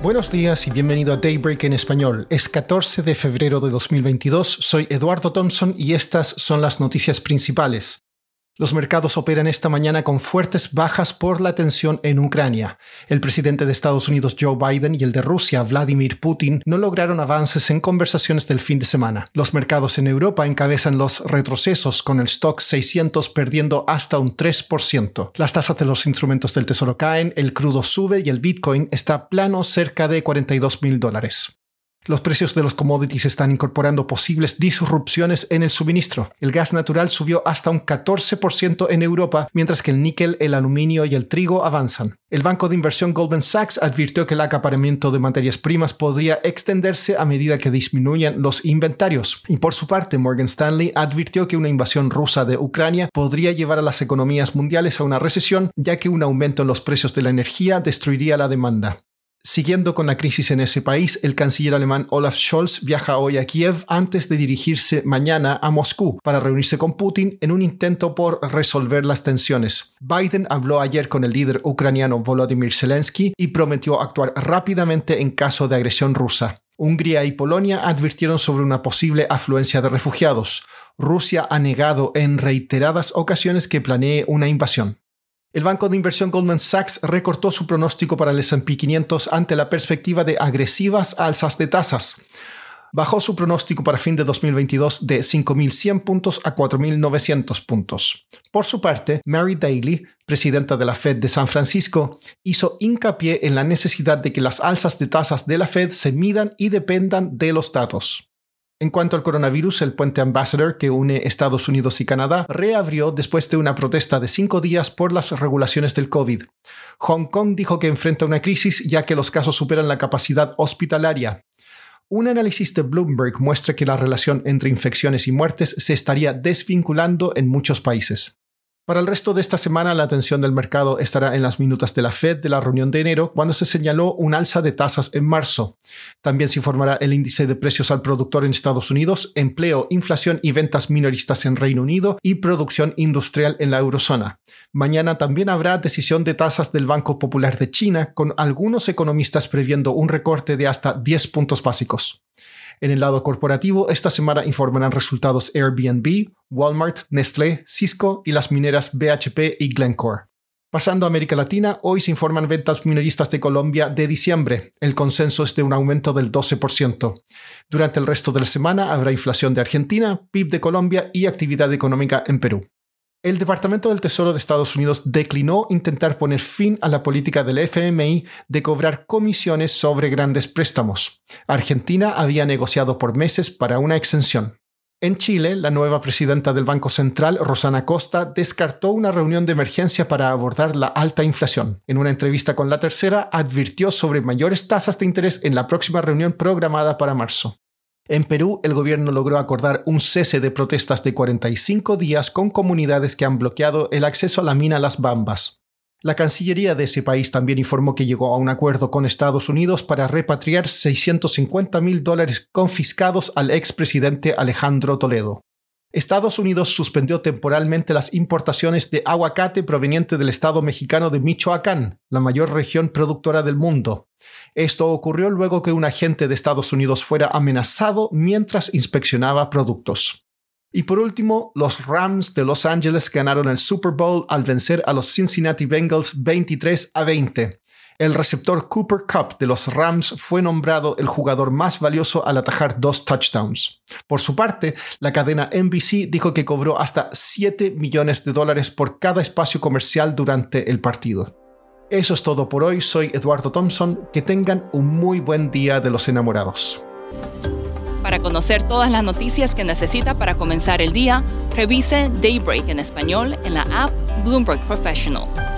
Buenos días y bienvenido a Daybreak en español. Es 14 de febrero de 2022, soy Eduardo Thompson y estas son las noticias principales. Los mercados operan esta mañana con fuertes bajas por la tensión en Ucrania. El presidente de Estados Unidos Joe Biden y el de Rusia Vladimir Putin no lograron avances en conversaciones del fin de semana. Los mercados en Europa encabezan los retrocesos con el stock 600 perdiendo hasta un 3%. Las tasas de los instrumentos del tesoro caen, el crudo sube y el Bitcoin está plano cerca de 42 mil dólares. Los precios de los commodities están incorporando posibles disrupciones en el suministro. El gas natural subió hasta un 14% en Europa, mientras que el níquel, el aluminio y el trigo avanzan. El banco de inversión Goldman Sachs advirtió que el acaparamiento de materias primas podría extenderse a medida que disminuyan los inventarios. Y por su parte, Morgan Stanley advirtió que una invasión rusa de Ucrania podría llevar a las economías mundiales a una recesión, ya que un aumento en los precios de la energía destruiría la demanda. Siguiendo con la crisis en ese país, el canciller alemán Olaf Scholz viaja hoy a Kiev antes de dirigirse mañana a Moscú para reunirse con Putin en un intento por resolver las tensiones. Biden habló ayer con el líder ucraniano Volodymyr Zelensky y prometió actuar rápidamente en caso de agresión rusa. Hungría y Polonia advirtieron sobre una posible afluencia de refugiados. Rusia ha negado en reiteradas ocasiones que planee una invasión. El banco de inversión Goldman Sachs recortó su pronóstico para el S&P 500 ante la perspectiva de agresivas alzas de tasas. Bajó su pronóstico para fin de 2022 de 5.100 puntos a 4.900 puntos. Por su parte, Mary Daly, presidenta de la Fed de San Francisco, hizo hincapié en la necesidad de que las alzas de tasas de la Fed se midan y dependan de los datos. En cuanto al coronavirus, el puente Ambassador que une Estados Unidos y Canadá reabrió después de una protesta de cinco días por las regulaciones del COVID. Hong Kong dijo que enfrenta una crisis ya que los casos superan la capacidad hospitalaria. Un análisis de Bloomberg muestra que la relación entre infecciones y muertes se estaría desvinculando en muchos países. Para el resto de esta semana, la atención del mercado estará en las minutas de la Fed de la reunión de enero, cuando se señaló un alza de tasas en marzo. También se informará el índice de precios al productor en Estados Unidos, empleo, inflación y ventas minoristas en Reino Unido y producción industrial en la eurozona. Mañana también habrá decisión de tasas del Banco Popular de China, con algunos economistas previendo un recorte de hasta 10 puntos básicos. En el lado corporativo, esta semana informarán resultados Airbnb, Walmart, Nestlé, Cisco y las mineras BHP y Glencore. Pasando a América Latina, hoy se informan ventas minoristas de Colombia de diciembre. El consenso es de un aumento del 12%. Durante el resto de la semana habrá inflación de Argentina, PIB de Colombia y actividad económica en Perú. El Departamento del Tesoro de Estados Unidos declinó intentar poner fin a la política del FMI de cobrar comisiones sobre grandes préstamos. Argentina había negociado por meses para una exención. En Chile, la nueva presidenta del Banco Central, Rosana Costa, descartó una reunión de emergencia para abordar la alta inflación. En una entrevista con la tercera, advirtió sobre mayores tasas de interés en la próxima reunión programada para marzo. En Perú, el gobierno logró acordar un cese de protestas de 45 días con comunidades que han bloqueado el acceso a la mina Las Bambas. La Cancillería de ese país también informó que llegó a un acuerdo con Estados Unidos para repatriar 650 mil dólares confiscados al expresidente Alejandro Toledo. Estados Unidos suspendió temporalmente las importaciones de aguacate proveniente del estado mexicano de Michoacán, la mayor región productora del mundo. Esto ocurrió luego que un agente de Estados Unidos fuera amenazado mientras inspeccionaba productos. Y por último, los Rams de Los Ángeles ganaron el Super Bowl al vencer a los Cincinnati Bengals 23 a 20. El receptor Cooper Cup de los Rams fue nombrado el jugador más valioso al atajar dos touchdowns. Por su parte, la cadena NBC dijo que cobró hasta 7 millones de dólares por cada espacio comercial durante el partido. Eso es todo por hoy, soy Eduardo Thompson, que tengan un muy buen día de los enamorados. Para conocer todas las noticias que necesita para comenzar el día, revise Daybreak en español en la app Bloomberg Professional.